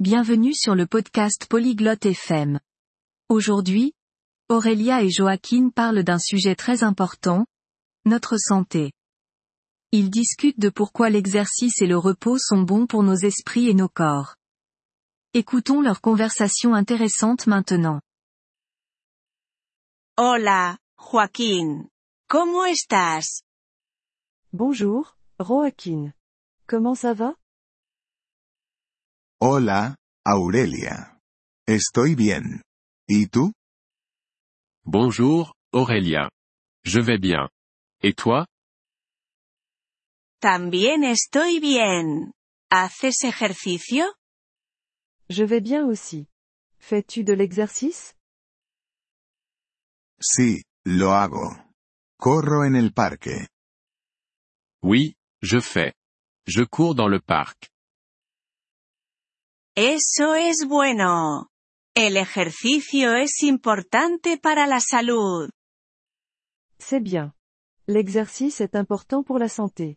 Bienvenue sur le podcast Polyglotte FM. Aujourd'hui, Aurélia et Joaquin parlent d'un sujet très important, notre santé. Ils discutent de pourquoi l'exercice et le repos sont bons pour nos esprits et nos corps. Écoutons leur conversation intéressante maintenant. Hola, Joaquín. ¿Cómo estás? Bonjour, Joaquin. Comment ça va? Hola, Aurelia. Estoy bien. ¿Y tú? Bonjour, Aurélia. Je vais bien. Et toi? También estoy bien. ¿Haces ejercicio? Je vais bien aussi. Fais-tu de l'exercice? Sí, lo hago. Corro en el parque. Oui, je fais. Je cours dans le parc. Eso es bueno. El ejercicio es importante para la salud. C'est bien. L'exercice est important pour la santé.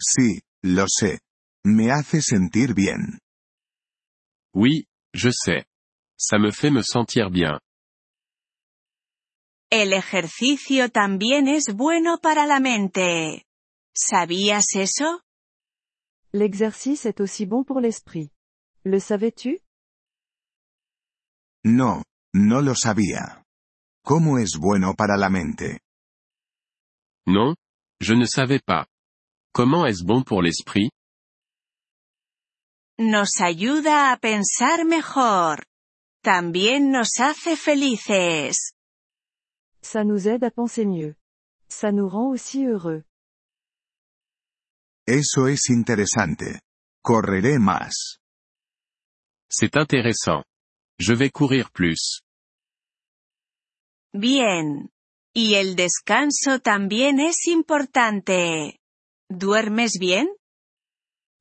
Sí, lo sé. Me hace sentir bien. Oui, je sais. Ça me fait me sentir bien. El ejercicio también es bueno para la mente. ¿Sabías eso? L'exercice est aussi bon pour l'esprit. Le savais-tu? No, no lo sabía. ¿Cómo es bueno para la mente? Non? Je ne savais pas. Comment est-ce bon pour l'esprit? Nos ayuda a pensar mejor. También nos hace felices. Ça nous aide à penser mieux. Ça nous rend aussi heureux. Eso es interesante. Correré más. C'est intéressant. Je vais courir plus. Bien. Y el descanso también es importante. ¿Duermes bien?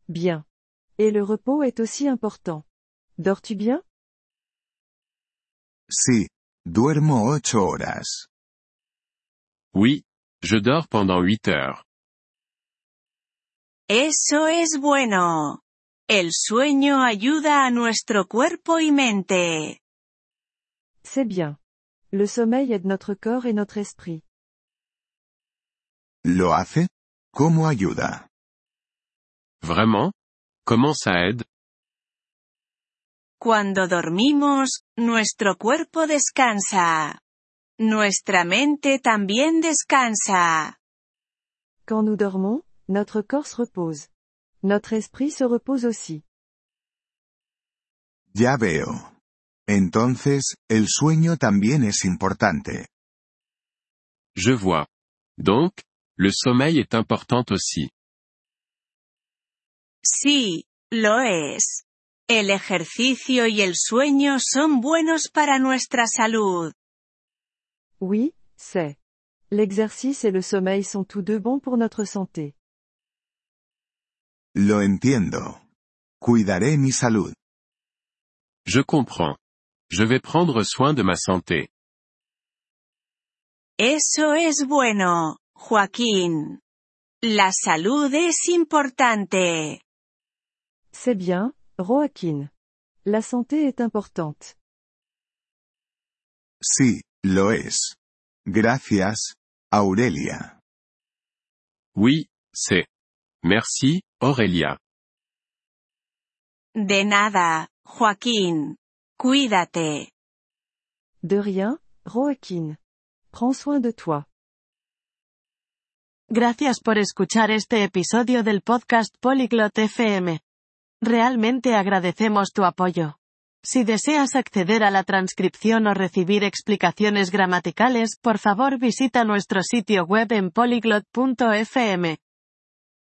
Bien. Et le repos est aussi important. Dors-tu bien? Sí, duermo ocho horas. Oui, je dors pendant huit heures. Eso es bueno. El sueño ayuda a nuestro cuerpo y mente. C'est bien. Le sommeil aide notre corps et notre esprit. ¿Lo hace? ¿Cómo ayuda? Vraiment? Comment ça aide? Cuando dormimos, nuestro cuerpo descansa. Nuestra mente también descansa. Quand nous dormons, notre corps se repose. Notre esprit se repose aussi. Ya veo. Entonces, el sueño también es importante. Je vois. Donc, le sommeil est important aussi. Sí, lo es. El ejercicio y el sueño son buenos para nuestra salud. Oui, c'est. L'exercice et le sommeil sont tous deux bons pour notre santé. Lo entiendo. Cuidaré mi salud. Je comprends. Je vais prendre soin de ma santé. Eso es bueno, Joaquín. La salud es importante. C'est bien, Joaquin. La santé est importante. Sí, lo es. Gracias, Aurelia. Oui, c'est. Merci, Aurélia. De nada, Joaquín. Cuídate. De rien, Joaquin. Prends soin de toi. Gracias por escuchar este episodio del podcast Polyglot FM. Realmente agradecemos tu apoyo. Si deseas acceder a la transcripción o recibir explicaciones gramaticales, por favor visita nuestro sitio web en polyglot.fm.